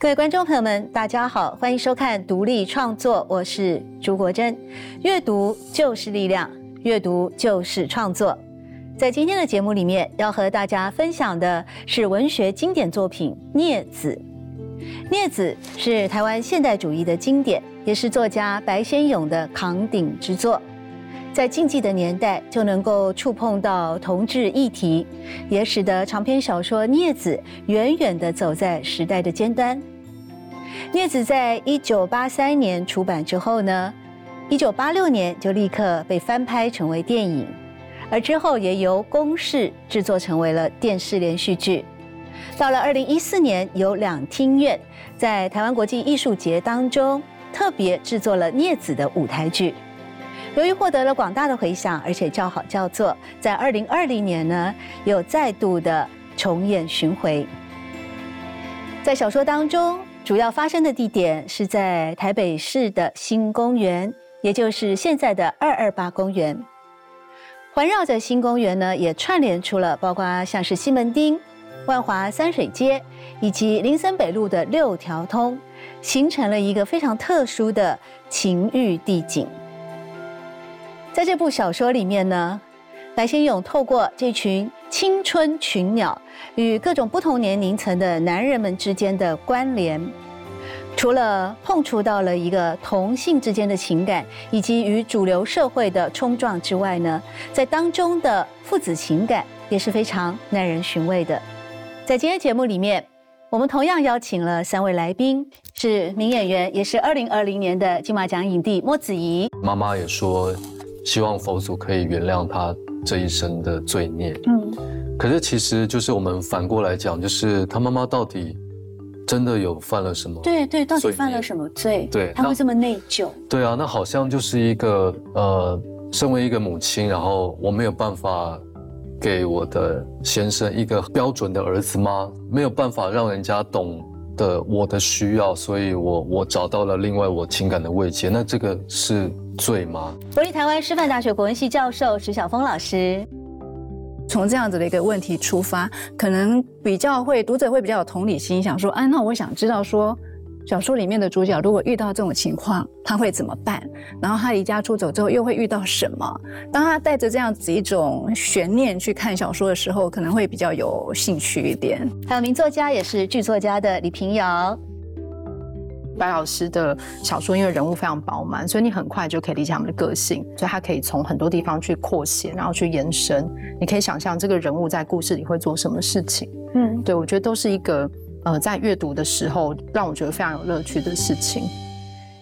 各位观众朋友们，大家好，欢迎收看独立创作，我是朱国珍。阅读就是力量，阅读就是创作。在今天的节目里面，要和大家分享的是文学经典作品《孽子》。《孽子》是台湾现代主义的经典，也是作家白先勇的扛鼎之作。在禁忌的年代就能够触碰到同志议题，也使得长篇小说《孽子》远远地走在时代的尖端。《孽子》在一九八三年出版之后呢，一九八六年就立刻被翻拍成为电影，而之后也由公视制作成为了电视连续剧。到了二零一四年，有两厅院在台湾国际艺术节当中特别制作了《孽子》的舞台剧。由于获得了广大的回响，而且叫好叫座，在二零二零年呢，又再度的重演巡回。在小说当中。主要发生的地点是在台北市的新公园，也就是现在的二二八公园。环绕着新公园呢，也串联出了包括像是西门町、万华三水街以及林森北路的六条通，形成了一个非常特殊的情欲地景。在这部小说里面呢，白先勇透过这群青春群鸟与各种不同年龄层的男人们之间的关联，除了碰触到了一个同性之间的情感，以及与主流社会的冲撞之外呢，在当中的父子情感也是非常耐人寻味的。在今天节目里面，我们同样邀请了三位来宾，是名演员，也是二零二零年的金马奖影帝莫子仪。妈妈也说。希望佛祖可以原谅他这一生的罪孽。嗯，可是其实就是我们反过来讲，就是他妈妈到底真的有犯了什么？对对，到底犯了什么罪？对，他会这么内疚？对啊，那好像就是一个呃，身为一个母亲，然后我没有办法给我的先生一个标准的儿子吗？没有办法让人家懂的我的需要，所以我我找到了另外我情感的慰藉。那这个是。罪吗？国立台湾师范大学国文系教授石晓峰老师，从这样子的一个问题出发，可能比较会读者会比较有同理心，想说，哎，那我想知道说，小说里面的主角如果遇到这种情况，他会怎么办？然后他离家出走之后又会遇到什么？当他带着这样子一种悬念去看小说的时候，可能会比较有兴趣一点。还有名作家也是剧作家的李平遥。白老师的小说，因为人物非常饱满，所以你很快就可以理解他们的个性，所以他可以从很多地方去扩写，然后去延伸。你可以想象这个人物在故事里会做什么事情。嗯，对我觉得都是一个呃，在阅读的时候让我觉得非常有乐趣的事情。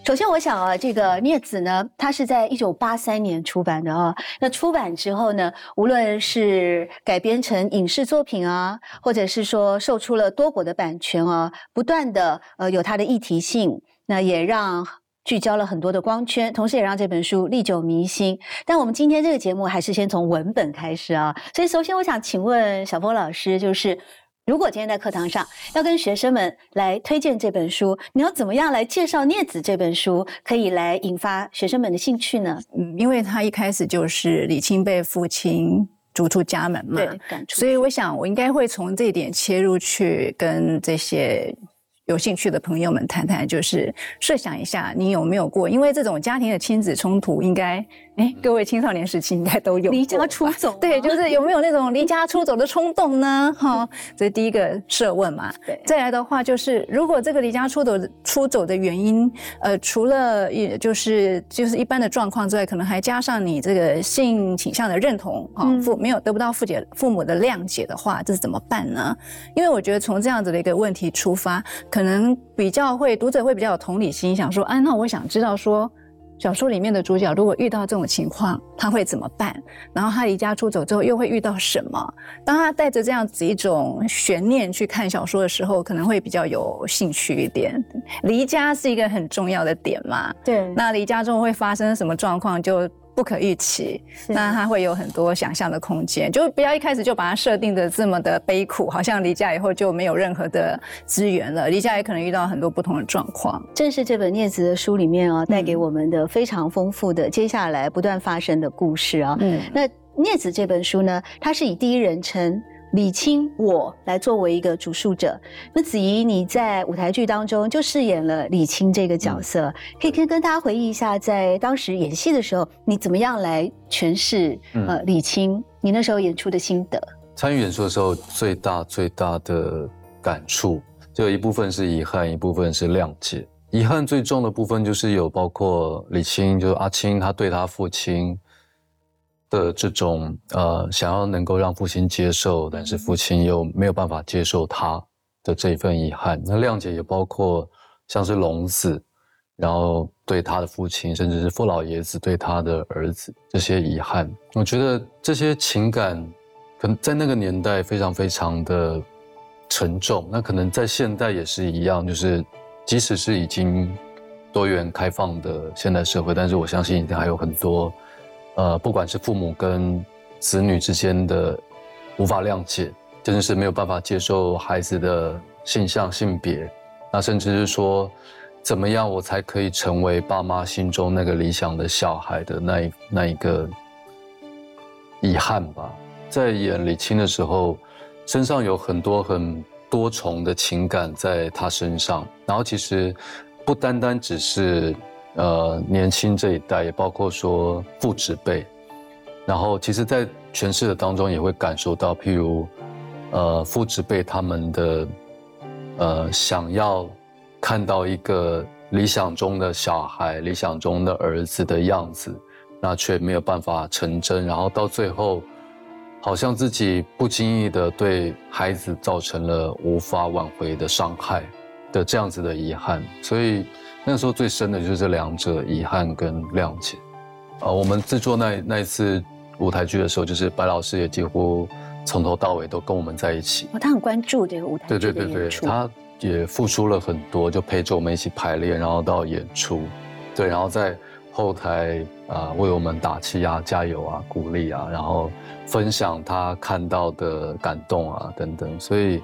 首先，我想啊，这个《孽子》呢，它是在一九八三年出版的啊。那出版之后呢，无论是改编成影视作品啊，或者是说售出了多国的版权啊，不断的呃有它的议题性，那也让聚焦了很多的光圈，同时也让这本书历久弥新。但我们今天这个节目还是先从文本开始啊。所以，首先我想请问小波老师，就是。如果今天在课堂上要跟学生们来推荐这本书，你要怎么样来介绍《孽子》这本书，可以来引发学生们的兴趣呢？嗯，因为他一开始就是李清被父亲逐出家门嘛，对，所以我想我应该会从这一点切入去跟这些。有兴趣的朋友们谈谈，就是设想一下，你有没有过？因为这种家庭的亲子冲突，应该哎，各位青少年时期应该都有离家出走。对，就是有没有那种离家出走的冲动呢？哈，这是第一个设问嘛。对，再来的话就是，如果这个离家出走出走的原因，呃，除了也就是就是一般的状况之外，可能还加上你这个性倾向的认同，哈，父没有得不到父解父母的谅解的话，这是怎么办呢？因为我觉得从这样子的一个问题出发。可能比较会读者会比较有同理心，想说，哎，那我想知道说，小说里面的主角如果遇到这种情况，他会怎么办？然后他离家出走之后又会遇到什么？当他带着这样子一种悬念去看小说的时候，可能会比较有兴趣一点。离家是一个很重要的点嘛？对。那离家之后会发生什么状况？就不可预期，那他会有很多想象的空间，就不要一开始就把它设定的这么的悲苦，好像离家以后就没有任何的资源了，离家也可能遇到很多不同的状况。正是这本孽子的书里面啊，带给我们的非常丰富的接下来不断发生的故事啊。嗯，那孽子这本书呢，它是以第一人称李青我来作为一个主述者。那子怡你在舞台剧当中就饰演了李青这个角色，可以跟跟大家回忆一下，在当时演戏的时候，你怎么样来诠释呃李青？你那时候演出的心得？参与演出的时候，最大最大的感触，就有一部分是遗憾，一部分是谅解。遗憾最重的部分就是有包括李青，就是阿青，他对他父亲的这种呃，想要能够让父亲接受，但是父亲又没有办法接受他的这一份遗憾。那谅解也包括像是龙子，然后对他的父亲，甚至是傅老爷子对他的儿子这些遗憾。我觉得这些情感。可能在那个年代非常非常的沉重，那可能在现代也是一样，就是即使是已经多元开放的现代社会，但是我相信一定还有很多，呃，不管是父母跟子女之间的无法谅解，真的是没有办法接受孩子的性向性别，那甚至是说，怎么样我才可以成为爸妈心中那个理想的小孩的那一那一个遗憾吧。在演李青的时候，身上有很多很多重的情感在他身上。然后其实不单单只是呃年轻这一代，也包括说父执辈。然后其实，在诠释的当中也会感受到，譬如呃父执辈他们的呃想要看到一个理想中的小孩、理想中的儿子的样子，那却没有办法成真。然后到最后。好像自己不经意的对孩子造成了无法挽回的伤害的这样子的遗憾，所以那个时候最深的就是这两者遗憾跟谅解。呃，我们制作那那一次舞台剧的时候，就是白老师也几乎从头到尾都跟我们在一起。哦，他很关注这个舞台剧对对对，他也付出了很多，就陪着我们一起排练，然后到演出，对，然后在。后台啊，为我们打气啊，加油啊，鼓励啊，然后分享他看到的感动啊，等等。所以，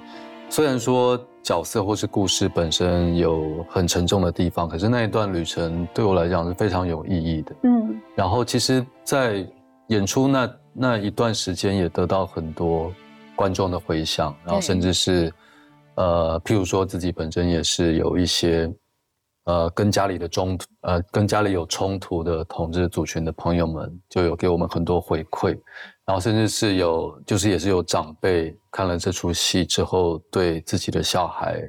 虽然说角色或是故事本身有很沉重的地方，可是那一段旅程对我来讲是非常有意义的。嗯，然后其实，在演出那那一段时间，也得到很多观众的回响，然后甚至是呃，譬如说自己本身也是有一些。呃，跟家里的冲突，呃，跟家里有冲突的统治族群的朋友们，就有给我们很多回馈，然后甚至是有，就是也是有长辈看了这出戏之后，对自己的小孩，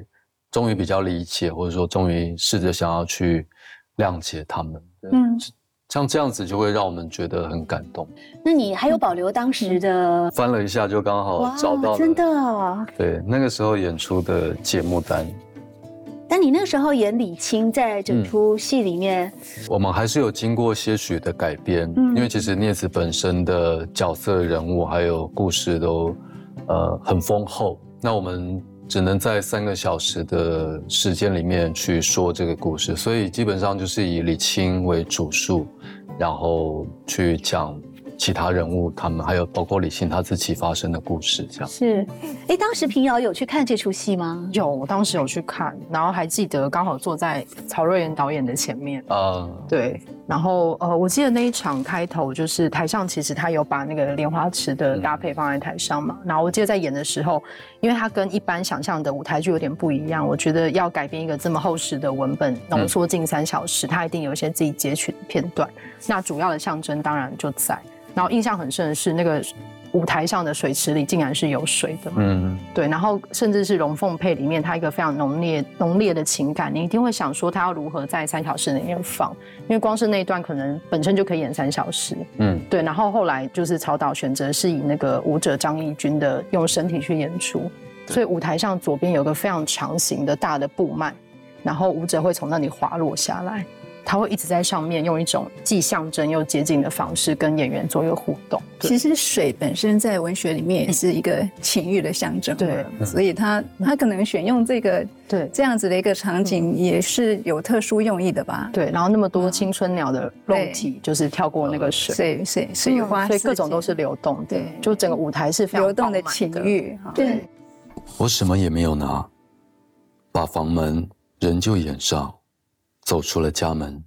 终于比较理解，或者说终于试着想要去谅解他们。嗯，像这样子就会让我们觉得很感动。那你还有保留当时的？翻了一下，就刚好找到了。真的？对，那个时候演出的节目单。但你那个时候演李青，在整出戏里面，我们还是有经过些许的改编，因为其实聂子本身的角色人物还有故事都，呃，很丰厚。那我们只能在三个小时的时间里面去说这个故事，所以基本上就是以李青为主述，然后去讲。其他人物，他们还有包括李信他自己发生的故事，这样是。哎，当时平遥有去看这出戏吗？有，我当时有去看，然后还记得刚好坐在曹瑞妍导演的前面。啊，对。然后呃，我记得那一场开头就是台上其实他有把那个莲花池的搭配放在台上嘛。然后我记得在演的时候，因为他跟一般想象的舞台剧有点不一样，我觉得要改编一个这么厚实的文本，浓缩近三小时，他一定有一些自己截取的片段。那主要的象征当然就在。然后印象很深的是，那个舞台上的水池里竟然是有水的。嗯，对。然后甚至是《龙凤配》里面，它一个非常浓烈、浓烈的情感，你一定会想说，它要如何在三小时里面放？因为光是那一段可能本身就可以演三小时。嗯，对。然后后来就是曹导选择是以那个舞者张义军的用身体去演出，所以舞台上左边有个非常长形的大的布幔，然后舞者会从那里滑落下来。他会一直在上面用一种既象征又接近的方式跟演员做一个互动。其实水本身在文学里面也是一个情欲的象征，对，所以他他可能选用这个对这样子的一个场景也是有特殊用意的吧？对，然后那么多青春鸟的肉体就是跳过那个水，水水水花，所以各种都是流动，对，就整个舞台是非常流动的情欲。对，我什么也没有拿，把房门仍旧掩上。走出了家门，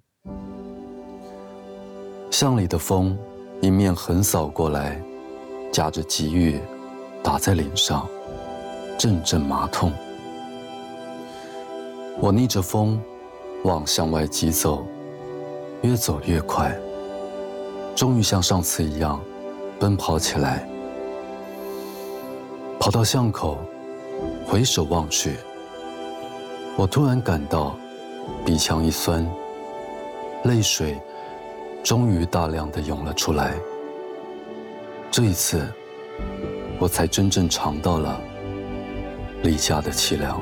巷里的风迎面横扫过来，夹着急雨，打在脸上，阵阵麻痛。我逆着风往向外疾走，越走越快，终于像上次一样奔跑起来。跑到巷口，回首望去，我突然感到鼻腔一酸，泪水终于大量的涌了出来。这一次，我才真正尝到了离家的凄凉。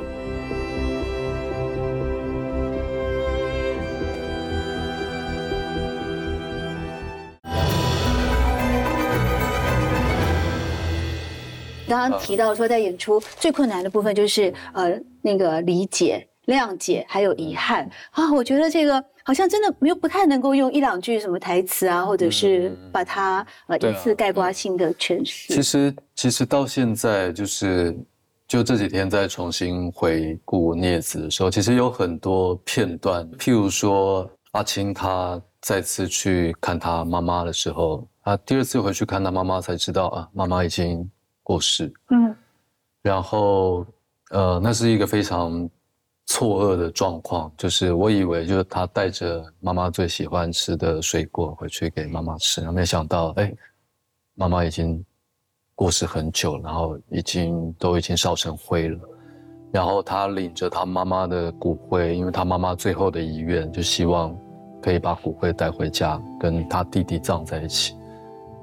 刚刚提到说，在演出最困难的部分就是呃那个理解、谅解，还有遗憾啊。我觉得这个好像真的没有不太能够用一两句什么台词啊，或者是把它呃一次概括性的诠释。其实其实到现在就是就这几天在重新回顾《镊子》的时候，其实有很多片段，譬如说阿青他再次去看他妈妈的时候，他第二次回去看他妈妈才知道啊，妈妈已经。过世，嗯，然后，呃，那是一个非常错愕的状况，就是我以为就是他带着妈妈最喜欢吃的水果回去给妈妈吃，然后没想到，哎，妈妈已经过世很久，然后已经都已经烧成灰了，然后他领着他妈妈的骨灰，因为他妈妈最后的遗愿就希望可以把骨灰带回家，跟他弟弟葬在一起。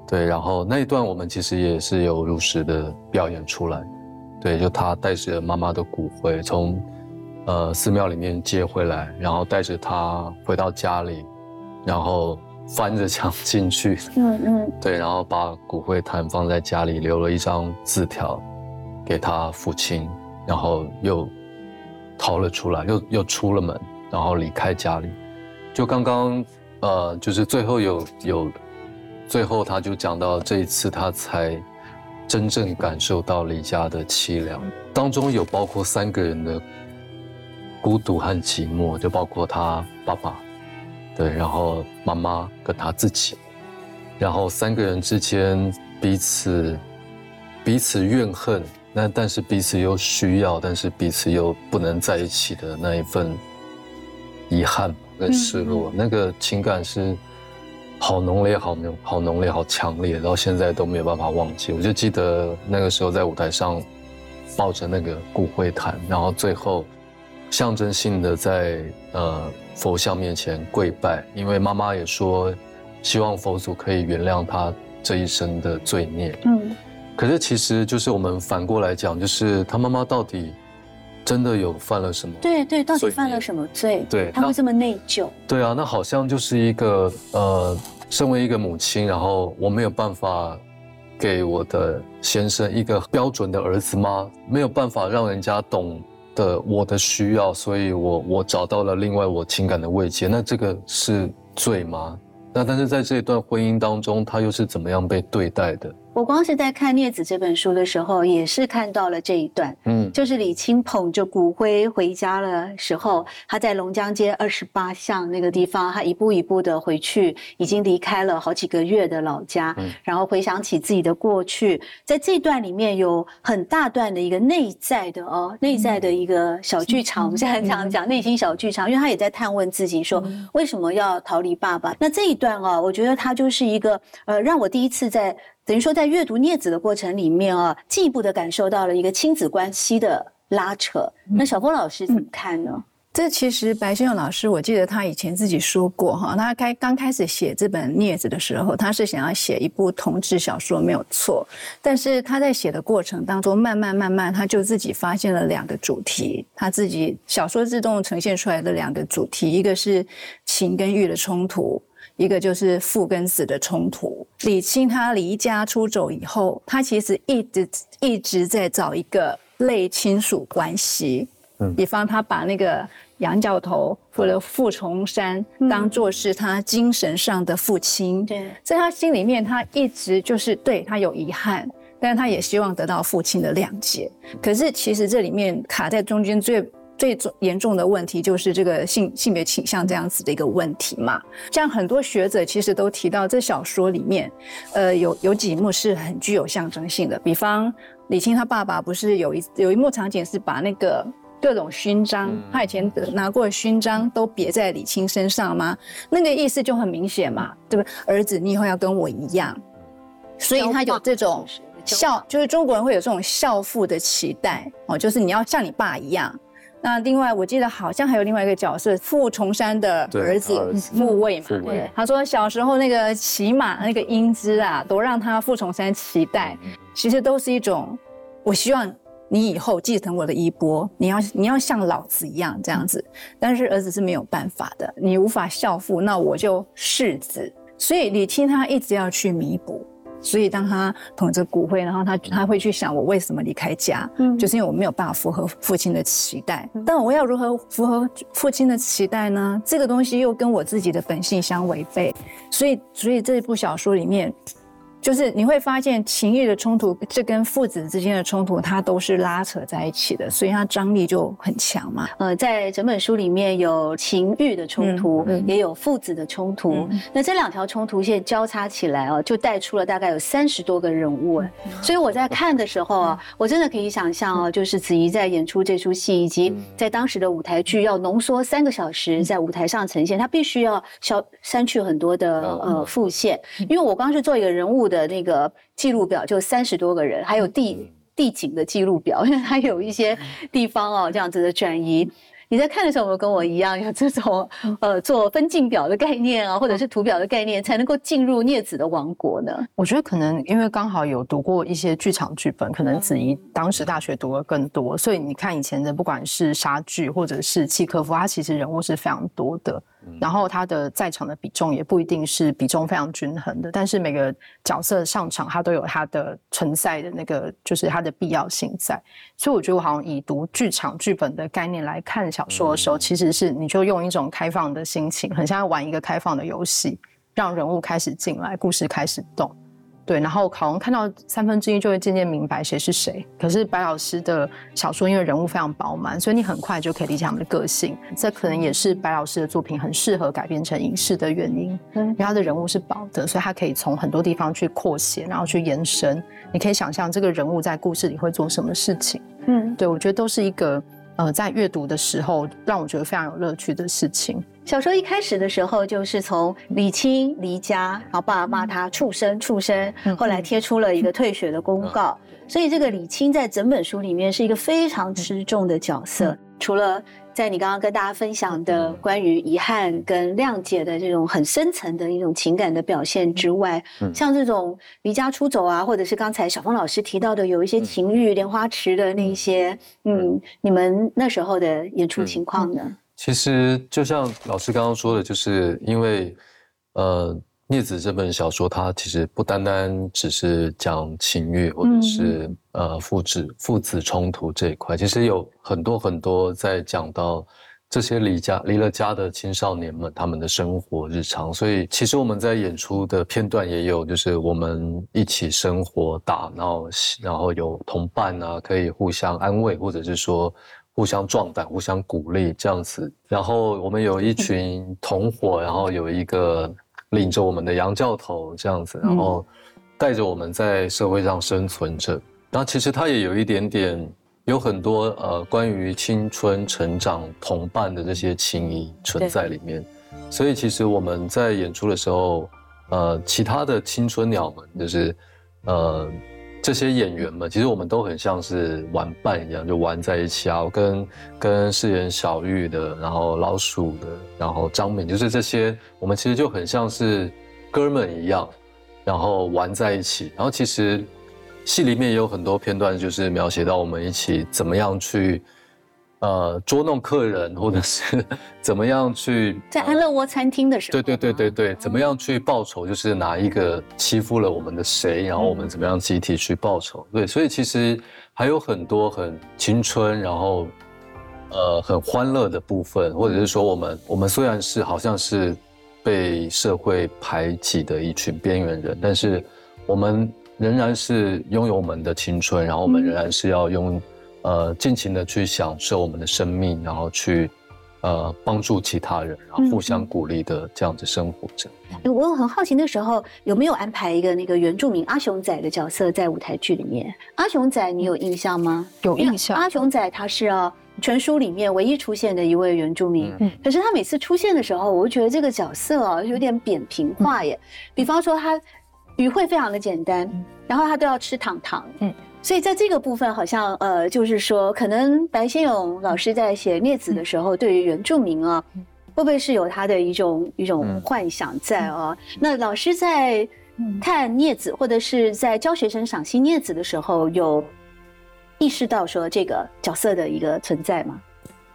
对，然后那一段我们其实也是有如实的表演出来，对，就他带着妈妈的骨灰从，呃寺庙里面接回来，然后带着他回到家里，然后翻着墙进去，嗯嗯，对，然后把骨灰坛放在家里，留了一张字条，给他父亲，然后又逃了出来，又又出了门，然后离开家里，就刚刚呃，就是最后有有。最后，他就讲到这一次，他才真正感受到离家的凄凉。当中有包括三个人的孤独和寂寞，就包括他爸爸，对，然后妈妈跟他自己，然后三个人之间彼此彼此怨恨，那但是彼此又需要，但是彼此又不能在一起的那一份遗憾跟失落，那个情感是。好浓烈，好浓，好浓烈，好强烈，到现在都没有办法忘记。我就记得那个时候在舞台上，抱着那个骨灰坛，然后最后象征性的在呃佛像面前跪拜，因为妈妈也说希望佛祖可以原谅他这一生的罪孽。嗯，可是其实就是我们反过来讲，就是他妈妈到底。真的有犯了什么？对对，到底犯了什么罪？对，他会这么内疚？对啊，那好像就是一个呃，身为一个母亲，然后我没有办法给我的先生一个标准的儿子吗？没有办法让人家懂的我的需要，所以我我找到了另外我情感的慰藉，那这个是罪吗？那但是在这一段婚姻当中，他又是怎么样被对待的？我光是在看《镊子》这本书的时候，也是看到了这一段，嗯，就是李清捧着骨灰回家的时候，他在龙江街二十八巷那个地方，他一步一步的回去，已经离开了好几个月的老家，嗯，然后回想起自己的过去，在这段里面有很大段的一个内在的哦，内在的一个小剧场，我们现在常讲内心小剧场，因为他也在探问自己说，为什么要逃离爸爸？那这一段啊，我觉得他就是一个呃，让我第一次在。等于说，在阅读《镊子》的过程里面啊，进一步的感受到了一个亲子关系的拉扯。那小峰老师怎么看呢？这其实白先勇老师，我记得他以前自己说过哈，他开刚开始写这本《镊子》的时候，他是想要写一部同志小说，没有错。但是他在写的过程当中，慢慢慢慢，他就自己发现了两个主题，他自己小说自动呈现出来的两个主题，一个是情跟欲的冲突。一个就是父跟子的冲突。李清他离家出走以后，他其实一直一直在找一个类亲属关系。嗯，比方他把那个杨教头或者傅崇山当做是他精神上的父亲。对，在他心里面，他一直就是对他有遗憾，但是他也希望得到父亲的谅解。可是其实这里面卡在中间最。最重严重的问题就是这个性性别倾向这样子的一个问题嘛。像很多学者其实都提到，这小说里面，呃，有有几幕是很具有象征性的。比方李青他爸爸不是有一有一幕场景是把那个各种勋章，他以前拿过的勋章都别在李青身上吗？那个意思就很明显嘛，对不对？儿子，你以后要跟我一样，所以他有这种孝，就是中国人会有这种孝父的期待哦，就是你要像你爸一样。那另外，我记得好像还有另外一个角色，傅崇山的儿子傅卫嘛。他说小时候那个骑马那个英姿啊，都让他傅崇山期待。其实都是一种，我希望你以后继承我的衣钵，你要你要像老子一样这样子。但是儿子是没有办法的，你无法孝父，那我就世子。所以李清他一直要去弥补。所以，当他捧着骨灰，然后他他会去想，我为什么离开家？嗯，就是因为我没有办法符合父亲的期待。但我要如何符合父亲的期待呢？这个东西又跟我自己的本性相违背。所以，所以这部小说里面。就是你会发现情欲的冲突，这跟父子之间的冲突，它都是拉扯在一起的，所以它张力就很强嘛。呃，在整本书里面有情欲的冲突，也有父子的冲突。那这两条冲突线交叉起来哦，就带出了大概有三十多个人物。所以我在看的时候啊，我真的可以想象哦，就是子怡在演出这出戏，以及在当时的舞台剧要浓缩三个小时在舞台上呈现，他必须要消删去很多的呃副线，因为我刚是做一个人物的。的那个记录表就三十多个人，还有地地景的记录表，因为它有一些地方哦这样子的转移。你在看的时候，有没有跟我一样有这种呃做分镜表的概念啊，或者是图表的概念，才能够进入聂子的王国呢？我觉得可能因为刚好有读过一些剧场剧本，可能子怡当时大学读的更多，所以你看以前的不管是莎剧或者是契科夫，他其实人物是非常多的。然后他的在场的比重也不一定是比重非常均衡的，但是每个角色上场，他都有他的存在的那个，就是他的必要性在。所以我觉得我好像以读剧场剧本的概念来看小说的时候，其实是你就用一种开放的心情，很像玩一个开放的游戏，让人物开始进来，故事开始动。对，然后好像看到三分之一就会渐渐明白谁是谁。可是白老师的小说因为人物非常饱满，所以你很快就可以理解他们的个性。这可能也是白老师的作品很适合改编成影视的原因。嗯，因为他的人物是薄的，所以他可以从很多地方去扩写，然后去延伸。你可以想象这个人物在故事里会做什么事情。嗯，对我觉得都是一个呃，在阅读的时候让我觉得非常有乐趣的事情。小说一开始的时候，就是从李清离家，然后爸爸骂他畜生畜生，后来贴出了一个退学的公告。所以这个李清在整本书里面是一个非常吃重的角色。除了在你刚刚跟大家分享的关于遗憾跟谅解的这种很深层的一种情感的表现之外，像这种离家出走啊，或者是刚才小峰老师提到的有一些情欲莲花池的那些，嗯，你们那时候的演出情况呢？其实就像老师刚刚说的，就是因为，呃，孽子这本小说，它其实不单单只是讲情欲，或者是呃父子父子冲突这一块，其实有很多很多在讲到这些离家离了家的青少年们他们的生活日常。所以其实我们在演出的片段也有，就是我们一起生活打闹，然后有同伴啊，可以互相安慰，或者是说。互相壮胆，互相鼓励，这样子。然后我们有一 群同伙，然后有一个领着我们的杨教头，这样子，然后带着我们在社会上生存着。然后其实他也有一点点，有很多呃关于青春成长同伴的这些情谊存在里面。所以其实我们在演出的时候，呃，其他的青春鸟们就是呃。这些演员们，其实我们都很像是玩伴一样，就玩在一起啊。我跟跟饰演小玉的，然后老鼠的，然后张敏，就是这些，我们其实就很像是哥们一样，然后玩在一起。然后其实戏里面也有很多片段，就是描写到我们一起怎么样去。呃，捉弄客人，或者是 怎么样去在安乐窝餐厅的时候，对对对对对，怎么样去报仇？就是哪一个欺负了我们的谁，然后我们怎么样集体去报仇？对，所以其实还有很多很青春，然后呃很欢乐的部分，或者是说我们我们虽然是好像是被社会排挤的一群边缘人，但是我们仍然是拥有我们的青春，然后我们仍然是要用。呃尽情的去享受我们的生命，然后去呃帮助其他人，然后互相鼓励的这样子生活着。我很好奇，那时候有没有安排一个那个原住民阿雄仔的角色在舞台剧里面？阿雄仔，你有印象吗？有印象。阿雄仔他是啊。全书里面唯一出现的一位原住民，可是他每次出现的时候，我就觉得这个角色啊有点扁平化耶。比方说他语汇非常的简单，然后他都要吃糖糖，嗯，所以在这个部分好像呃，就是说可能白先勇老师在写《孽子》的时候，对于原住民啊，会不会是有他的一种一种幻想在啊？那老师在看《孽子》或者是在教学生赏析《孽子》的时候有。意识到说这个角色的一个存在吗？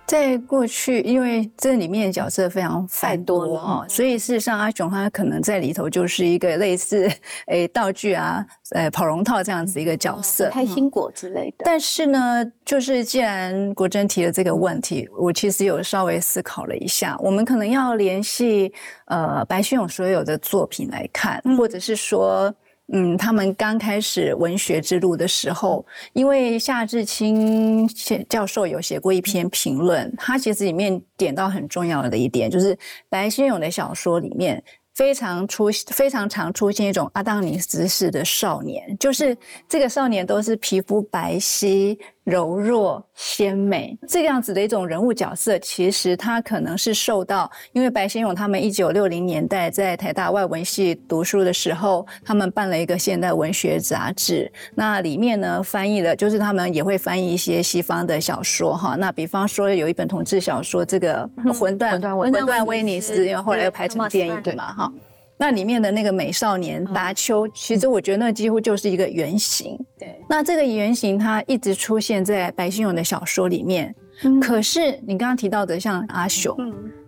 在过去，因为这里面角色非常繁多哈，所以事实上阿雄他可能在里头就是一个类似诶道具啊，诶跑龙套这样子一个角色，开心果之类的。但是呢，就是既然国珍提了这个问题，我其实有稍微思考了一下，我们可能要联系呃白先勇所有的作品来看，或者是说。嗯，他们刚开始文学之路的时候，因为夏志清教授有写过一篇评论，他其实里面点到很重要的一点，就是白先勇的小说里面非常出非常常出现一种阿当尼斯式的少年，就是这个少年都是皮肤白皙。柔弱鲜美这个样子的一种人物角色，其实他可能是受到，因为白先勇他们一九六零年代在台大外文系读书的时候，他们办了一个现代文学杂志，那里面呢翻译了，就是他们也会翻译一些西方的小说哈。那比方说有一本同志小说，这个《魂断魂断威尼斯》，因为后来又拍成电影对嘛哈。那里面的那个美少年达丘，其实我觉得那几乎就是一个原型。对，那这个原型它一直出现在白先勇的小说里面。可是你刚刚提到的像阿雄，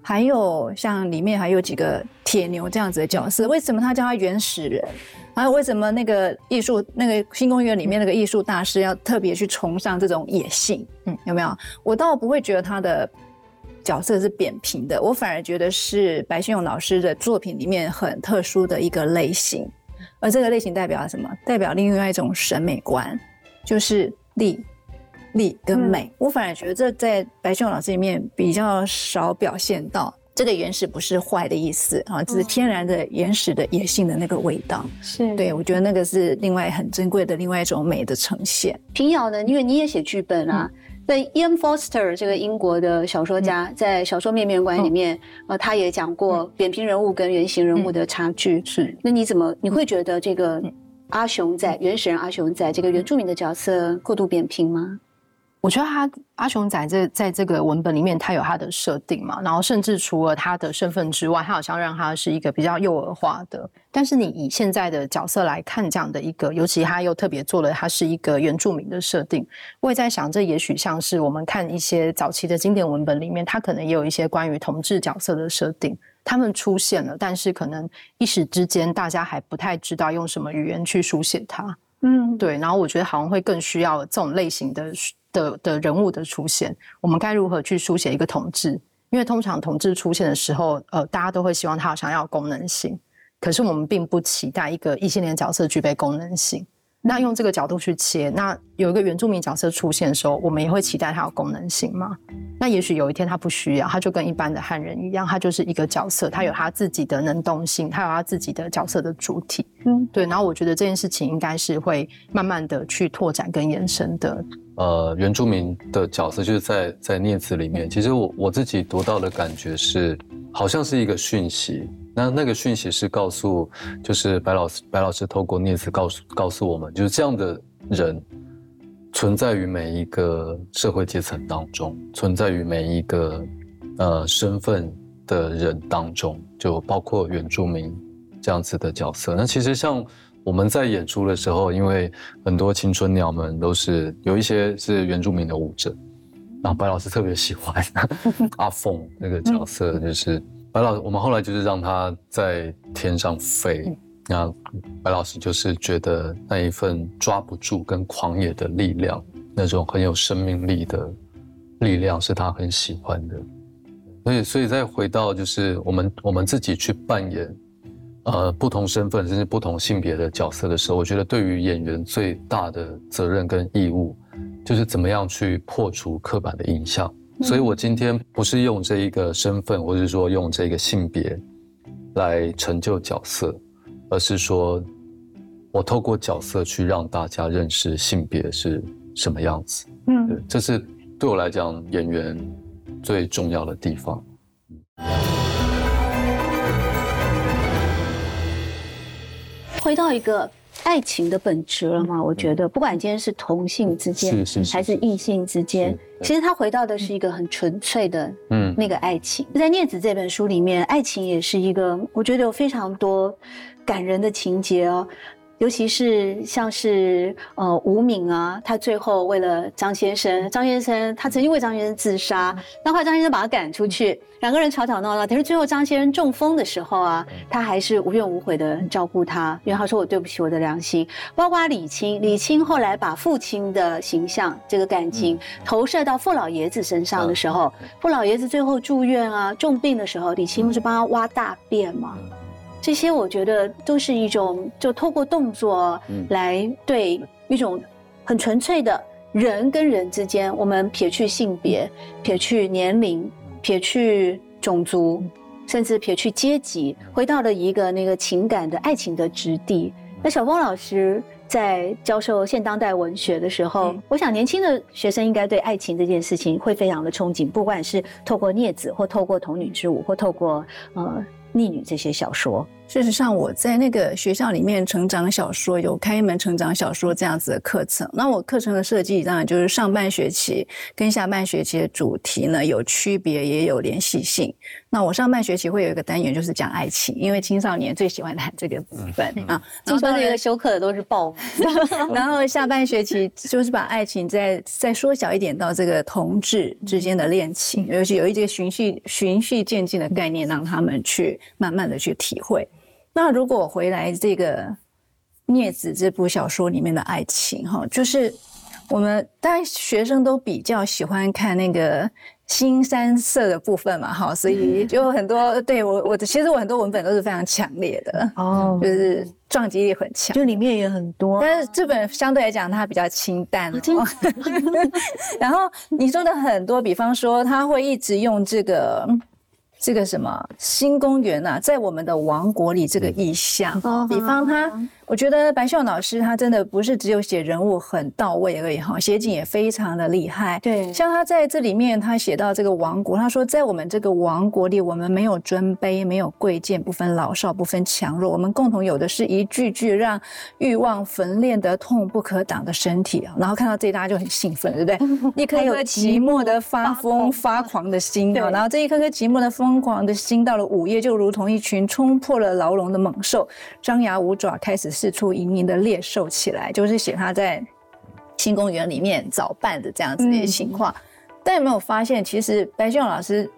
还有像里面还有几个铁牛这样子的角色，为什么他叫他原始人？还有为什么那个艺术那个新公园里面那个艺术大师要特别去崇尚这种野性？嗯，有没有？我倒不会觉得他的。角色是扁平的，我反而觉得是白先勇老师的作品里面很特殊的一个类型，而这个类型代表什么？代表另外一种审美观，就是力、力跟美。我反而觉得这在白先勇老师里面比较少表现到。这个原始不是坏的意思啊，只是天然的原始的野性的那个味道。是对，我觉得那个是另外很珍贵的另外一种美的呈现。平遥呢，因为你也写剧本啊。对，Ian Foster 这个英国的小说家，在小说《面面观》里面，呃，他也讲过扁平人物跟原型人物的差距。是，那你怎么你会觉得这个阿雄在原始人阿雄在这个原住民的角色过度扁平吗？我觉得他阿雄仔这在这个文本里面，他有他的设定嘛，然后甚至除了他的身份之外，他好像让他是一个比较幼儿化的。但是你以现在的角色来看，这样的一个，尤其他又特别做了他是一个原住民的设定，我也在想，这也许像是我们看一些早期的经典文本里面，他可能也有一些关于同志角色的设定，他们出现了，但是可能一时之间大家还不太知道用什么语言去书写它。嗯，对。然后我觉得好像会更需要这种类型的。的的人物的出现，我们该如何去书写一个统治？因为通常统治出现的时候，呃，大家都会希望他好像要功能性，可是我们并不期待一个异性恋角色具备功能性。那用这个角度去切，那有一个原住民角色出现的时候，我们也会期待它有功能性嘛？那也许有一天他不需要，他就跟一般的汉人一样，他就是一个角色，他有他自己的能动性，他有他自己的角色的主体。嗯，对。然后我觉得这件事情应该是会慢慢的去拓展跟延伸的。呃，原住民的角色就是在在《念词》里面，其实我我自己读到的感觉是，好像是一个讯息。那那个讯息是告诉，就是白老师白老师透过念词告诉告诉我们，就是这样的人存在于每一个社会阶层当中，存在于每一个呃身份的人当中，就包括原住民这样子的角色。那其实像我们在演出的时候，因为很多青春鸟们都是有一些是原住民的舞者，然后白老师特别喜欢 阿凤那个角色，就是。白老，我们后来就是让他在天上飞。那白老师就是觉得那一份抓不住跟狂野的力量，那种很有生命力的力量，是他很喜欢的。所以，所以再回到就是我们我们自己去扮演呃不同身份甚至不同性别的角色的时候，我觉得对于演员最大的责任跟义务，就是怎么样去破除刻板的印象。所以我今天不是用这一个身份，或者说用这个性别来成就角色，而是说我透过角色去让大家认识性别是什么样子。嗯，对，这是对我来讲演员最重要的地方。回到一个爱情的本质了嘛？我觉得，不管今天是同性之间，还是异性之间，其实他回到的是一个很纯粹的，嗯，那个爱情。在《镊子》这本书里面，爱情也是一个，我觉得有非常多感人的情节哦。尤其是像是呃吴敏啊，他最后为了张先生，张先生他曾经为张先生自杀，那后来张先生把他赶出去，两个人吵吵闹闹，但是最后张先生中风的时候啊，他还是无怨无悔的照顾他，因为他说我对不起我的良心。包括李青，李青后来把父亲的形象这个感情投射到傅老爷子身上的时候，傅老爷子最后住院啊重病的时候，李青不是帮他挖大便吗？这些我觉得都是一种，就透过动作来对一种很纯粹的人跟人之间，我们撇去性别，撇去年龄，撇去种族，甚至撇去阶级，回到了一个那个情感的爱情的质地。那小峰老师在教授现当代文学的时候，我想年轻的学生应该对爱情这件事情会非常的憧憬，不管是透过镊子，或透过童女之舞，或透过呃。逆女这些小说，事实上我在那个学校里面成长小说有开一门成长小说这样子的课程。那我课程的设计当然就是上半学期跟下半学期的主题呢有区别也有联系性。那我上半学期会有一个单元就是讲爱情，因为青少年最喜欢谈这个部分啊。青少年修课的都是报。然后下半学期就是把爱情再再缩小一点到这个同志之间的恋情，尤其有一些循序循序渐进的概念，让他们去。慢慢的去体会。那如果我回来这个《孽子》这部小说里面的爱情，哈，就是我们当然学生都比较喜欢看那个新三色的部分嘛，哈，所以就很多对我我的其实我很多文本都是非常强烈的哦，就是撞击力很强，就里面也很多。但是这本相对来讲它比较清淡，然后你说的很多，比方说他会一直用这个。这个什么新公园呐，在我们的王国里，这个意象，比方他。我觉得白秀老师他真的不是只有写人物很到位而已哈，写景也非常的厉害。对，像他在这里面，他写到这个王国，他说在我们这个王国里，我们没有尊卑，没有贵贱，不分老少，不分强弱，我们共同有的是一句句让欲望焚炼的痛不可挡的身体啊。然后看到这，大家就很兴奋，对不对？一颗颗寂寞的发疯发狂的心啊，然后这一颗颗寂寞的疯狂的心，到了午夜，就如同一群冲破了牢笼的猛兽，张牙舞爪，开始。四处隐隐的猎兽起来，就是写他在新公园里面找伴的这样子的情况。但有没有发现，其实白秀老师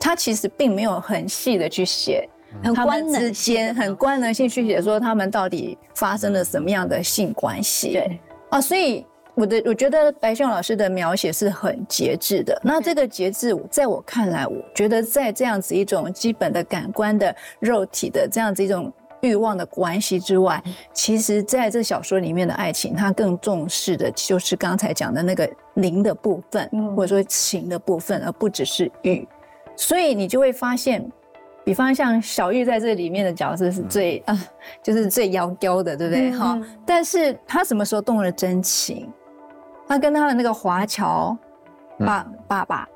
他其实并没有很细的去写他们之间很官能性去写说他们到底发生了什么样的性关系。对啊，所以我的我觉得白秀老师的描写是很节制的。那这个节制，在我看来，我觉得在这样子一种基本的感官的肉体的这样子一种。欲望的关系之外，其实在这小说里面的爱情，它更重视的就是刚才讲的那个灵的部分，或者说情的部分，而不只是欲。所以你就会发现，比方像小玉在这里面的角色是最啊，就是最妖娇的，对不对？哈，但是他什么时候动了真情？他跟他的那个华侨爸爸爸，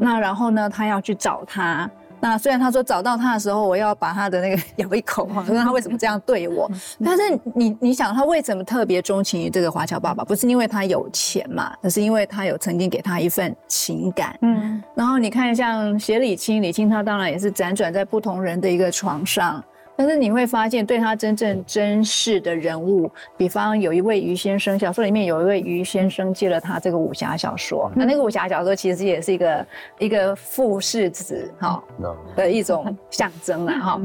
那然后呢，他要去找他。那虽然他说找到他的时候，我要把他的那个 咬一口啊，说他为什么这样对我？但是你你想他为什么特别钟情于这个华侨爸爸？不是因为他有钱嘛，而是因为他有曾经给他一份情感。嗯，然后你看像写李清，李清他当然也是辗转在不同人的一个床上。但是你会发现，对他真正珍视的人物，比方有一位于先生，小说里面有一位于先生借了他这个武侠小说，那那个武侠小说其实也是一个一个富士子哈的一种象征了哈。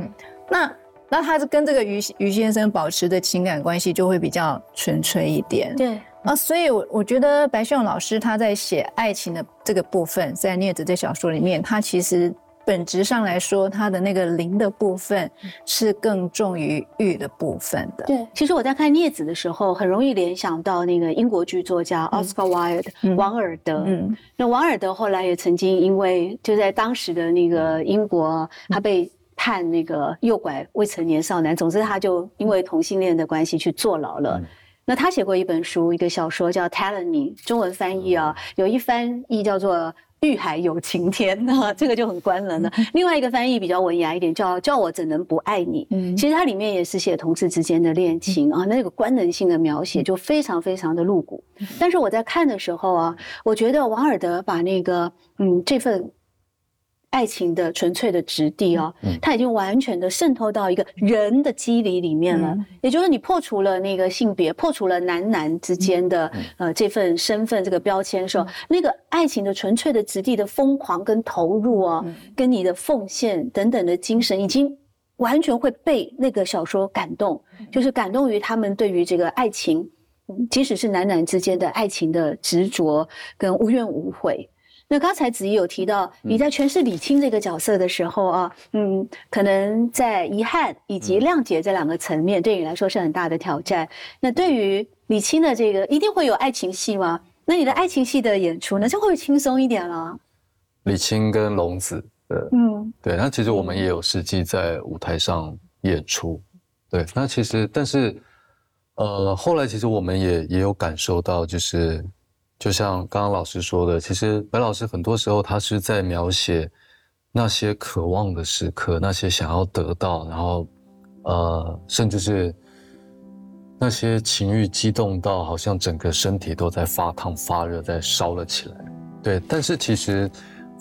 那那他是跟这个于于先生保持的情感关系就会比较纯粹一点。对啊，所以我我觉得白秀勇老师他在写爱情的这个部分，在《镊子》这小说里面，他其实。本质上来说，它的那个灵的部分是更重于欲的部分的。对，其实我在看《孽子》的时候，很容易联想到那个英国剧作家 Oscar Wilde 王尔德。嗯，那王尔德后来也曾经因为就在当时的那个英国，他被判那个诱拐未成年少男，总之他就因为同性恋的关系去坐牢了。那他写过一本书，一个小说叫《Talony》，中文翻译啊，有一翻译叫做。遇海有晴天，那这个就很官能了。另外一个翻译比较文雅一点，叫“叫我怎能不爱你”。嗯，其实它里面也是写同事之间的恋情啊，那个官能性的描写就非常非常的露骨。但是我在看的时候啊，我觉得王尔德把那个嗯这份。爱情的纯粹的质地哦，它已经完全的渗透到一个人的肌理里面了。也就是你破除了那个性别，破除了男男之间的呃这份身份这个标签的时候，那个爱情的纯粹的质地的疯狂跟投入哦，跟你的奉献等等的精神，已经完全会被那个小说感动，就是感动于他们对于这个爱情，即使是男男之间的爱情的执着跟无怨无悔。那刚才子怡有提到，你在诠释李青这个角色的时候啊，嗯，可能在遗憾以及谅解这两个层面，对你来说是很大的挑战。那对于李青的这个，一定会有爱情戏吗？那你的爱情戏的演出呢，就会轻松一点了。李青跟龙子对，嗯，对，那其实我们也有实际在舞台上演出，对，那其实但是，呃，后来其实我们也也有感受到，就是。就像刚刚老师说的，其实白老师很多时候他是在描写那些渴望的时刻，那些想要得到，然后呃，甚至是那些情欲激动到好像整个身体都在发烫发热，在烧了起来。对，但是其实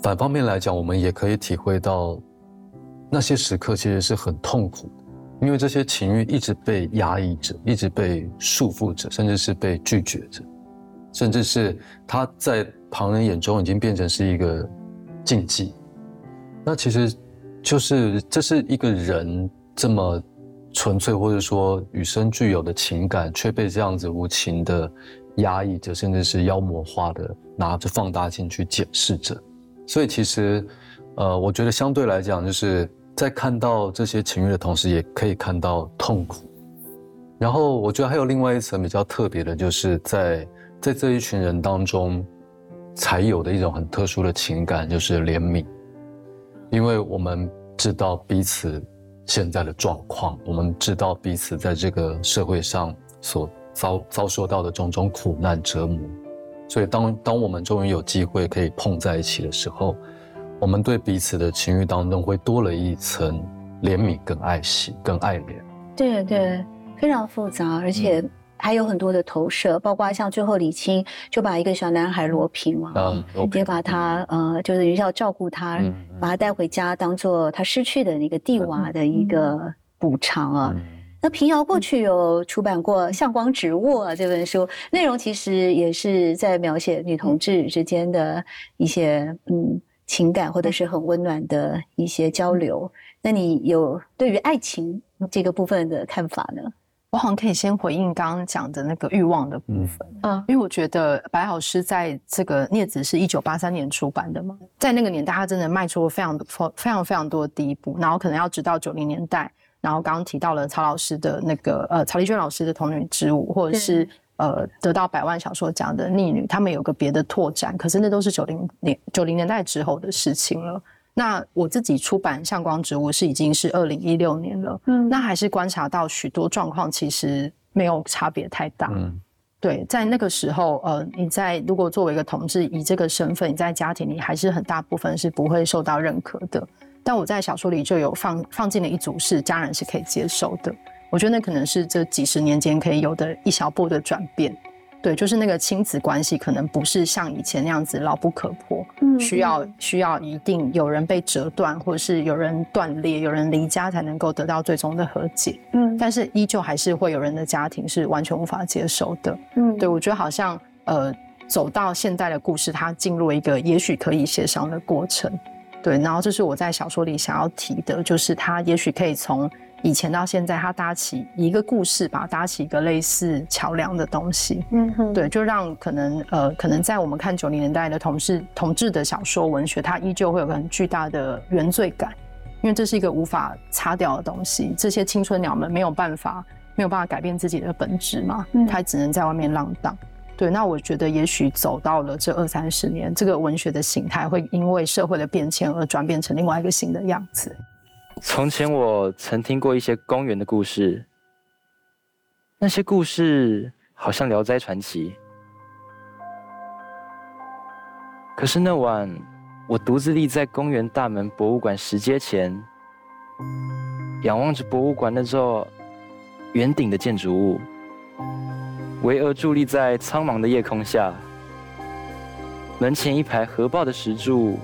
反方面来讲，我们也可以体会到那些时刻其实是很痛苦的，因为这些情欲一直被压抑着，一直被束缚着，甚至是被拒绝着。甚至是他在旁人眼中已经变成是一个禁忌，那其实就是这是一个人这么纯粹或者说与生俱有的情感，却被这样子无情的压抑着，甚至是妖魔化的拿着放大镜去检视着。所以其实，呃，我觉得相对来讲，就是在看到这些情欲的同时，也可以看到痛苦。然后我觉得还有另外一层比较特别的，就是在。在这一群人当中，才有的一种很特殊的情感，就是怜悯，因为我们知道彼此现在的状况，我们知道彼此在这个社会上所遭遭受到的种种苦难折磨，所以当当我们终于有机会可以碰在一起的时候，我们对彼此的情欲当中会多了一层怜悯跟爱惜跟爱怜。对对，非常复杂，而且。还有很多的投射，包括像最后李青就把一个小男孩罗平嘛，也把他呃，就是要照顾他，把他带回家，当做他失去的那个地娃的一个补偿啊。那平遥过去有出版过《向光植物》这本书，内容其实也是在描写女同志之间的一些嗯情感，或者是很温暖的一些交流。那你有对于爱情这个部分的看法呢？我好像可以先回应刚刚讲的那个欲望的部分，嗯，因为我觉得白老师在这个《镊子》是一九八三年出版的嘛，在那个年代，他真的迈出了非常多、非常非常多的第一步，然后可能要直到九零年代，然后刚刚提到了曹老师的那个呃曹丽娟老师的《童女之舞》，或者是呃得到百万小说奖的《逆女》，他们有个别的拓展，可是那都是九零年九零年代之后的事情了。那我自己出版《向光植物》是已经是二零一六年了，嗯，那还是观察到许多状况，其实没有差别太大。嗯，对，在那个时候，呃，你在如果作为一个同志，以这个身份，你在家庭里还是很大部分是不会受到认可的。但我在小说里就有放放进了一组是家人是可以接受的。我觉得那可能是这几十年间可以有的一小步的转变。对，就是那个亲子关系，可能不是像以前那样子牢不可破，需要需要一定有人被折断，或者是有人断裂，有人离家才能够得到最终的和解。嗯，但是依旧还是会有人的家庭是完全无法接受的。嗯，对我觉得好像呃，走到现在的故事，它进入一个也许可以协商的过程。对，然后这是我在小说里想要提的，就是他也许可以从。以前到现在，他搭起一个故事吧，搭起一个类似桥梁的东西。嗯哼，对，就让可能呃，可能在我们看九零年代的同事同志的小说文学，它依旧会有个很巨大的原罪感，因为这是一个无法擦掉的东西。这些青春鸟们没有办法，没有办法改变自己的本质嘛，它只能在外面浪荡。对，那我觉得也许走到了这二三十年，这个文学的形态会因为社会的变迁而转变成另外一个新的样子。从前我曾听过一些公园的故事，那些故事好像《聊斋传奇》。可是那晚，我独自立在公园大门博物馆石阶前，仰望着博物馆那座圆顶的建筑物。巍峨伫立在苍茫的夜空下，门前一排合抱的石柱，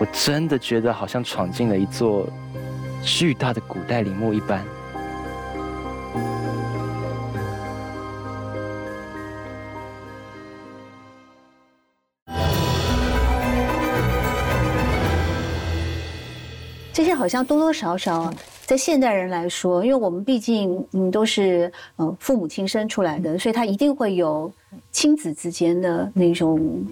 我真的觉得好像闯进了一座巨大的古代陵墓一般。这些好像多多少少。在现代人来说，因为我们毕竟嗯都是呃父母亲生出来的，所以他一定会有亲子之间的那种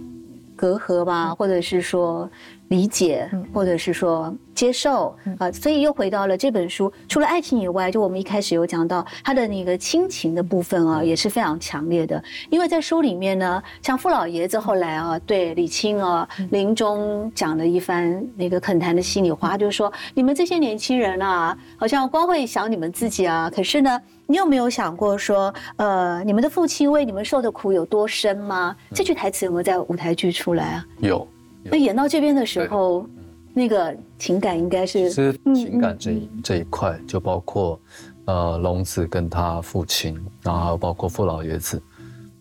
隔阂吧，或者是说。理解，或者是说接受啊，所以又回到了这本书。除了爱情以外，就我们一开始有讲到他的那个亲情的部分啊，也是非常强烈的。因为在书里面呢，像傅老爷子后来啊，对李清啊临终讲了一番那个恳谈的心里话，就是说你们这些年轻人啊，好像光会想你们自己啊，可是呢，你有没有想过说，呃，你们的父亲为你们受的苦有多深吗？这句台词有没有在舞台剧出来啊？有。那演到这边的时候，那个情感应该是，其实情感这一这一块就包括，呃，龙子跟他父亲，然后还有包括傅老爷子，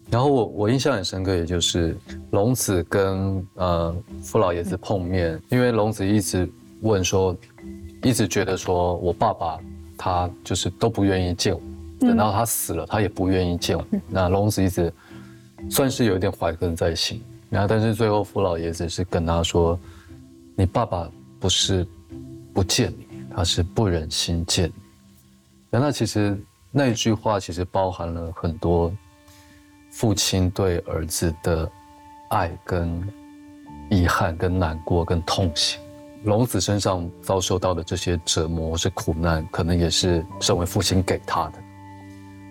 然后我我印象很深刻，也就是龙子跟呃傅老爷子碰面，因为龙子一直问说，一直觉得说我爸爸他就是都不愿意见我，等到他死了，他也不愿意见我，那龙子一直算是有一点怀恨在心。然后，但是最后傅老爷子是跟他说：“你爸爸不是不见你，他是不忍心见你。”那其实那一句话其实包含了很多父亲对儿子的爱、跟遗憾、跟难过、跟痛心。龙子身上遭受到的这些折磨是苦难，可能也是身为父亲给他的。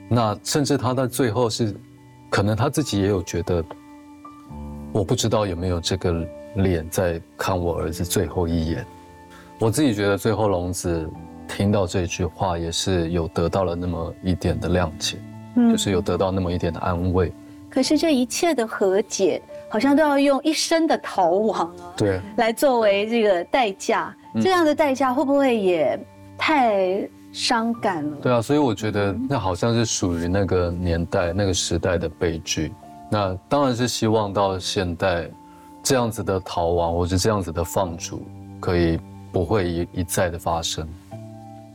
那甚至他在最后是，可能他自己也有觉得。我不知道有没有这个脸在看我儿子最后一眼。我自己觉得最后龙子听到这句话也是有得到了那么一点的谅解，就是有得到那么一点的安慰。可是这一切的和解，好像都要用一生的逃亡啊，对，来作为这个代价。这样的代价会不会也太伤感了？对啊，所以我觉得那好像是属于那个年代、那个时代的悲剧。那当然是希望到现代，这样子的逃亡或者这样子的放逐，可以不会一一再的发生。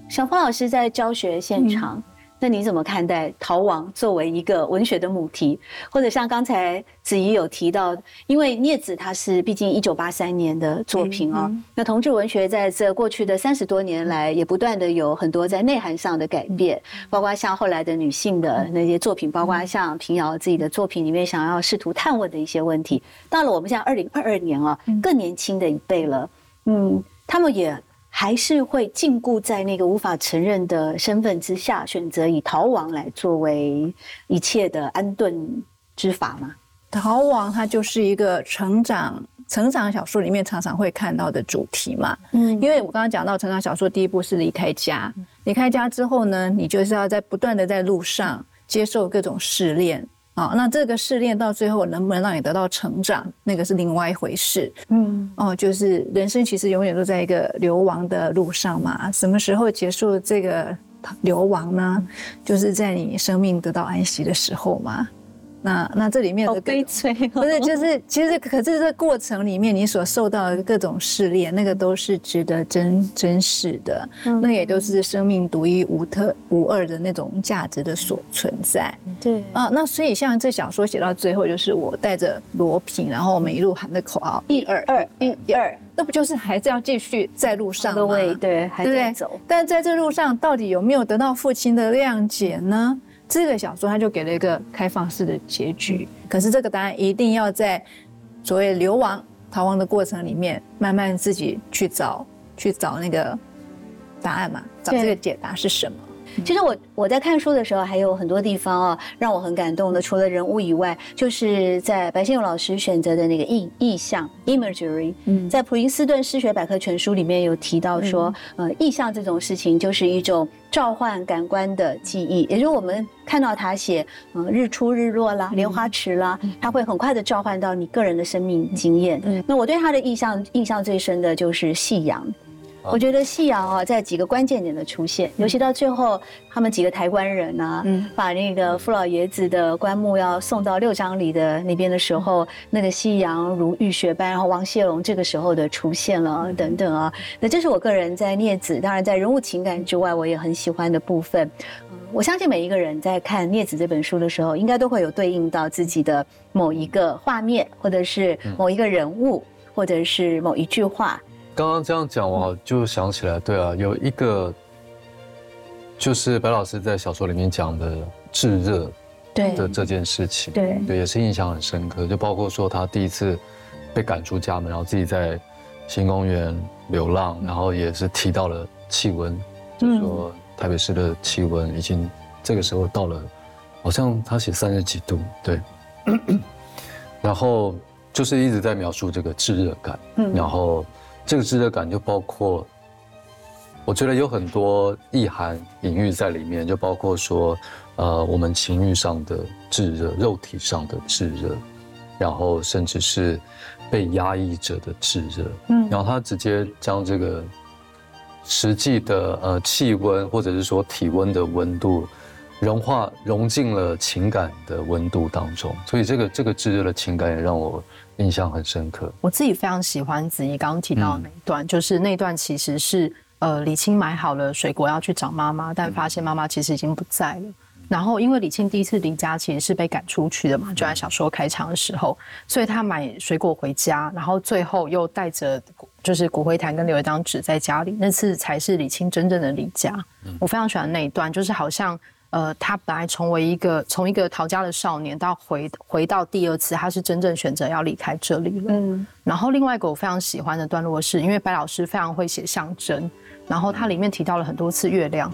小峰老师在教学现场。那你怎么看待逃亡作为一个文学的母题？或者像刚才子怡有提到，因为《孽子》它是毕竟一九八三年的作品哦。那同志文学在这过去的三十多年来，也不断的有很多在内涵上的改变，包括像后来的女性的那些作品，包括像平遥自己的作品里面想要试图探问的一些问题。到了我们现在二零二二年啊，更年轻的一辈了，嗯，他们也。还是会禁锢在那个无法承认的身份之下，选择以逃亡来作为一切的安顿之法吗？逃亡它就是一个成长成长小说里面常常会看到的主题嘛。嗯，因为我刚刚讲到成长小说第一步是离开家，离开家之后呢，你就是要在不断的在路上接受各种试炼。好，那这个试炼到最后能不能让你得到成长，那个是另外一回事。嗯，哦，就是人生其实永远都在一个流亡的路上嘛。什么时候结束这个流亡呢？就是在你生命得到安息的时候嘛。那那这里面的悲催，不是就是其实可是这过程里面你所受到的各种试炼，那个都是值得珍珍视的，那也都是生命独一无特无二的那种价值的所存在。对啊，那所以像这小说写到最后，就是我带着罗平，然后我们一路喊的口号：一二二一二。那不就是还是要继续在路上吗？对，还在走。但在这路上，到底有没有得到父亲的谅解呢？这个小说他就给了一个开放式的结局。可是这个答案一定要在所谓流亡、逃亡的过程里面，慢慢自己去找，去找那个答案嘛，找对这个解答是什么。其实我我在看书的时候，还有很多地方啊，让我很感动的。除了人物以外，就是在白先勇老师选择的那个意意象 （imagery）。嗯在普林斯顿诗学百科全书里面有提到说，呃，意象这种事情就是一种召唤感官的记忆，也就是我们看到他写，嗯、日出日落啦，莲花池啦，他会很快的召唤到你个人的生命经验。嗯那我对他的印象印象最深的就是夕阳。啊我觉得夕阳啊，在几个关键点的出现，尤其到最后，他们几个抬棺人啊，嗯把那个傅老爷子的棺木要送到六张里的那边的时候，那个夕阳如浴血般，然后王谢龙这个时候的出现了等等啊，那这是我个人在孽子，当然在人物情感之外，我也很喜欢的部分。嗯我相信每一个人在看《孽子》这本书的时候，应该都会有对应到自己的某一个画面，或者是某一个人物，或者是某一句话。刚刚这样讲，我就想起来，对啊，有一个就是白老师在小说里面讲的炙热对。的这件事情，对。对，也是印象很深刻。就包括说他第一次被赶出家门，然后自己在新公园流浪，然后也是提到了气温，就说台北市的气温已经这个时候到了，好像他写三十几度，对，然后就是一直在描述这个炙热感，然后这个炙热感就包括，我觉得有很多意涵隐喻在里面，就包括说，呃，我们情欲上的炙热，肉体上的炙热，然后甚至是被压抑着的炙热，嗯，然后他直接将这个实际的呃气温或者是说体温的温度。融化融进了情感的温度当中，所以这个这个炙热的情感也让我印象很深刻。我自己非常喜欢子怡刚刚提到的那一段，就是那段其实是呃李青买好了水果要去找妈妈，但发现妈妈其实已经不在了。然后因为李青第一次离家其实是被赶出去的嘛，就在小说开场的时候，所以他买水果回家，然后最后又带着就是骨灰坛跟留一张纸在家里，那次才是李青真正的离家。我非常喜欢那一段，就是好像。呃，他本来成为一个从一个逃家的少年，到回回到第二次，他是真正选择要离开这里了。嗯然后另外一个我非常喜欢的段落是，因为白老师非常会写象征，然后他里面提到了很多次月亮，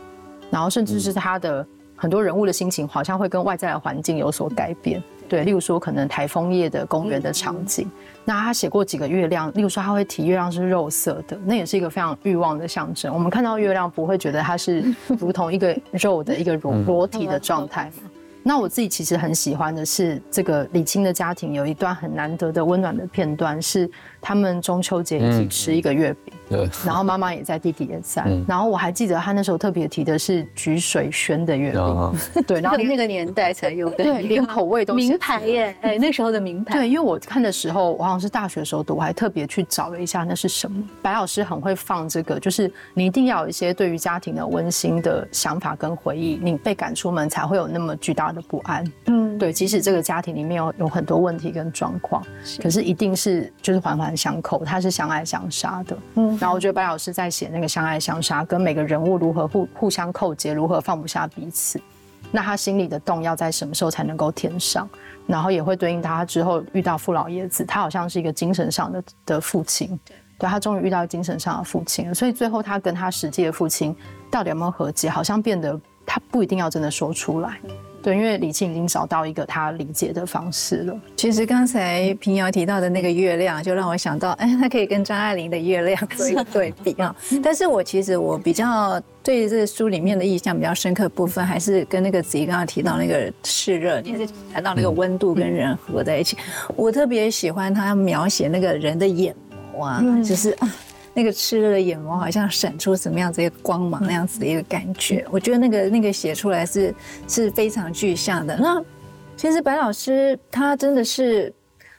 然后甚至是他的很多人物的心情好像会跟外在的环境有所改变。对，例如说可能台风夜的公园的场景，那他写过几个月亮，例如说他会提月亮是肉色的，那也是一个非常欲望的象征。我们看到月亮不会觉得它是 如同一个肉的一个裸裸体的状态嘛？那我自己其实很喜欢的是这个李青的家庭有一段很难得的温暖的片段，是他们中秋节一起吃一个月饼，对，然后妈妈也在，弟弟也在，嗯。然后我还记得他那时候特别提的是菊水轩的月饼，啊，对，然后那个年代才有的，对连口味都名牌耶，哎，那时候的名牌。对，因为我看的时候，我好像是大学的时候读，我还特别去找了一下那是什么。白老师很会放这个，就是你一定要有一些对于家庭的温馨的想法跟回忆，你被赶出门才会有那么巨大的不安。嗯，对，即使这个家庭里面有有很多问题跟状况，可是一定是就是环环相扣，他是相爱相杀的。嗯，然后我觉得白老师在写那个相爱相杀，跟每个人物如何互互相扣结，如何放不下彼此。那他心里的洞要在什么时候才能够填上？然后也会对应到他之后遇到傅老爷子，他好像是一个精神上的的父亲，对他终于遇到精神上的父亲了，所以最后他跟他实际的父亲到底有没有和解，好像变得他不一定要真的说出来，对，因为李沁已经找到一个他理解的方式了。其实刚才平遥提到的那个月亮，就让我想到，哎，它可以跟张爱玲的月亮做一个对比啊。但是我其实我比较对这个书里面的印象比较深刻部分，还是跟那个子怡刚刚提到那个炽热，你是谈到那个温度跟人合在一起。我特别喜欢他描写那个人的眼眸啊，就是啊。那个炽热的眼眸好像闪出什么样子一个光芒那样子的一个感觉，我觉得那个那个写出来是是非常具象的。那其实白老师他真的是，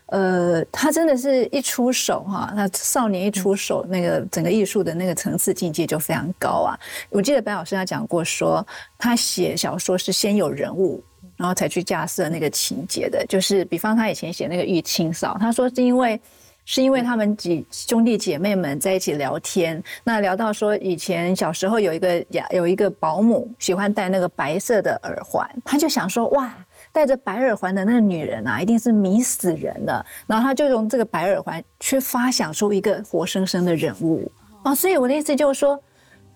呃，他真的是一出手哈，那少年一出手，那个整个艺术的那个层次境界就非常高啊。我记得白老师他讲过说，他写小说是先有人物。然后才去架设那个情节的，就是比方他以前写那个《玉清嫂》，他说是因为是因为他们几兄弟姐妹们在一起聊天，那聊到说以前小时候有一个有一个保姆喜欢戴那个白色的耳环，他就想说哇。戴着白耳环的那个女人啊，一定是迷死人了。然后他就用这个白耳环去发想出一个活生生的人物啊。所以我的意思就是说，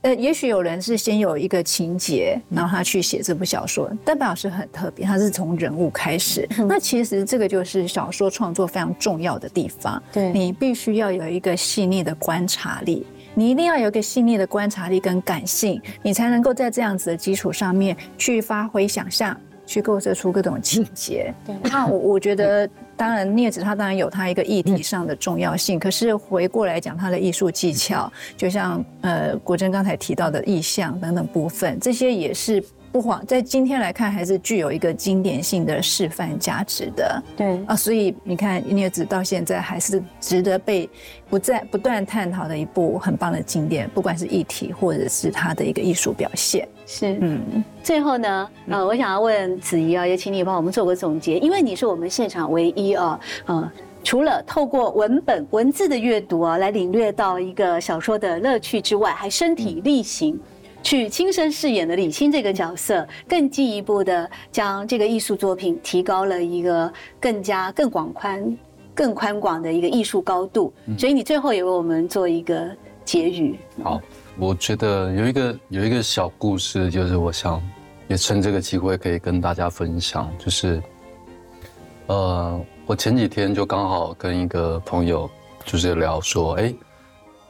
呃，也许有人是先有一个情节，然后他去写这部小说。但白老师很特别，他是从人物开始。那其实这个就是小说创作非常重要的地方。对你必须要有一个细腻的观察力，你一定要有一个细腻的观察力跟感性，你才能够在这样子的基础上面去发挥想象。去构设出各种情节。那我我觉得，当然镊子它当然有它一个议题上的重要性，可是回过来讲，它的艺术技巧，就像呃国珍刚才提到的意象等等部分，这些也是。不慌，在今天来看，还是具有一个经典性的示范价值的。对啊，所以你看，孽子到现在还是值得被不再不断探讨的一部很棒的经典，不管是议题或者是它的一个艺术表现。是，嗯。最后呢，呃，我想要问子怡啊，也请你帮我们做个总结，因为你是我们现场唯一啊，嗯，除了透过文本文字的阅读啊，来领略到一个小说的乐趣之外，还身体力行。去亲身饰演的李青这个角色，更进一步的将这个艺术作品提高了一个更加更广宽、更宽广的一个艺术高度。所以你最后也为我们做一个结语。好，我觉得有一个有一个小故事，就是我想也趁这个机会可以跟大家分享，就是呃，我前几天就刚好跟一个朋友就是聊说，哎，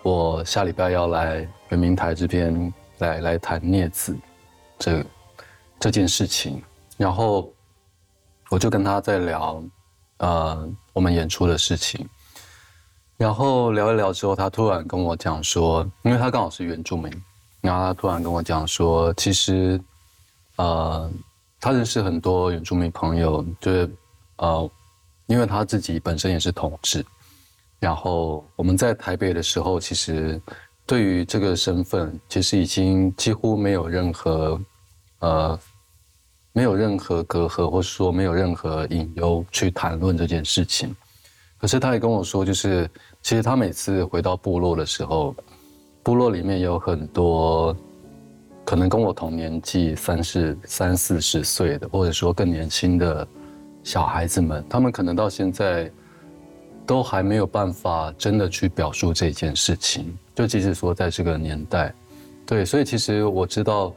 我下礼拜要来圆明台这边。来来谈镊子这这件事情，然后我就跟他在聊，呃，我们演出的事情，然后聊一聊之后，他突然跟我讲说，因为他刚好是原住民，然后他突然跟我讲说，其实，呃，他认识很多原住民朋友，就是呃，因为他自己本身也是同志，然后我们在台北的时候，其实。对于这个身份，其实已经几乎没有任何，呃，没有任何隔阂，或者说没有任何隐忧去谈论这件事情。可是他也跟我说，就是其实他每次回到部落的时候，部落里面有很多可能跟我同年纪，三十三四十岁的，或者说更年轻的小孩子们，他们可能到现在都还没有办法真的去表述这件事情。就即使说在这个年代，对，所以其实我知道，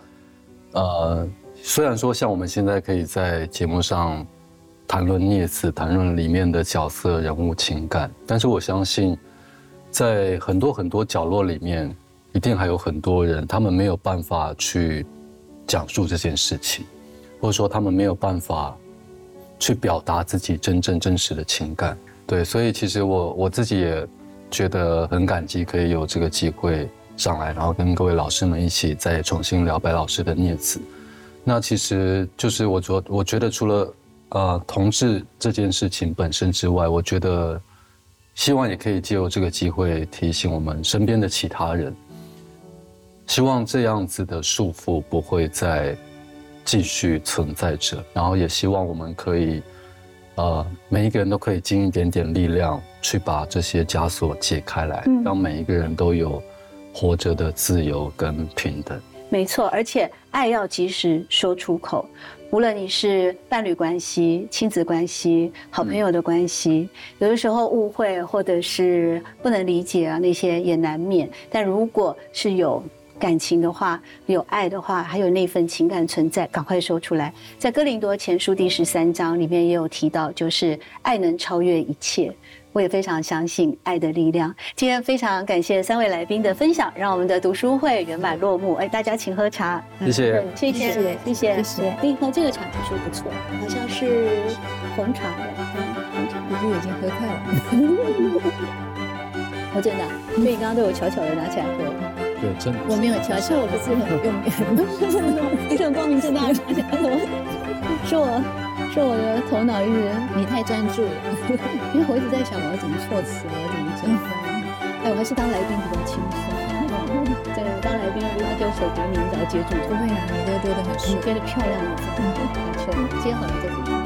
呃，虽然说像我们现在可以在节目上谈论镊子，谈论里面的角色、人物、情感，但是我相信，在很多很多角落里面，一定还有很多人，他们没有办法去讲述这件事情，或者说他们没有办法去表达自己真正真实的情感。对，所以其实我我自己也。觉得很感激，可以有这个机会上来，然后跟各位老师们一起再重新聊白老师的孽子。那其实就是我觉我觉得除了呃同志这件事情本身之外，我觉得希望也可以借由这个机会提醒我们身边的其他人，希望这样子的束缚不会再继续存在着，然后也希望我们可以。呃，每一个人都可以尽一点点力量，去把这些枷锁解开来，让每一个人都有活着的自由跟平等。没错，而且爱要及时说出口，无论你是伴侣关系、亲子关系、好朋友的关系，有的时候误会或者是不能理解啊，那些也难免。但如果是有感情的话，有爱的话，还有那份情感存在，赶快说出来。在哥林多前书第十三章里面也有提到，就是爱能超越一切。我也非常相信爱的力量。今天非常感谢三位来宾的分享，让我们的读书会圆满落幕。哎，大家请喝茶。谢谢，谢谢，谢谢，谢谢。你喝这个茶听说不错，好像是红茶的，红茶，已经喝快了。我真的，所以你刚刚都有悄悄的拿起来喝。对，真的。我没有悄悄，我不是很用力。你很光明正大。是我，是我的头脑一直你太专注了，因为我一直在想我要怎么措辞，我要怎么讲。哎，我还是当来宾比较轻松。对，当来宾不要就手给你，你，只要接住。不会啊，你都丢的很顺，接的漂亮的，很接好了这里。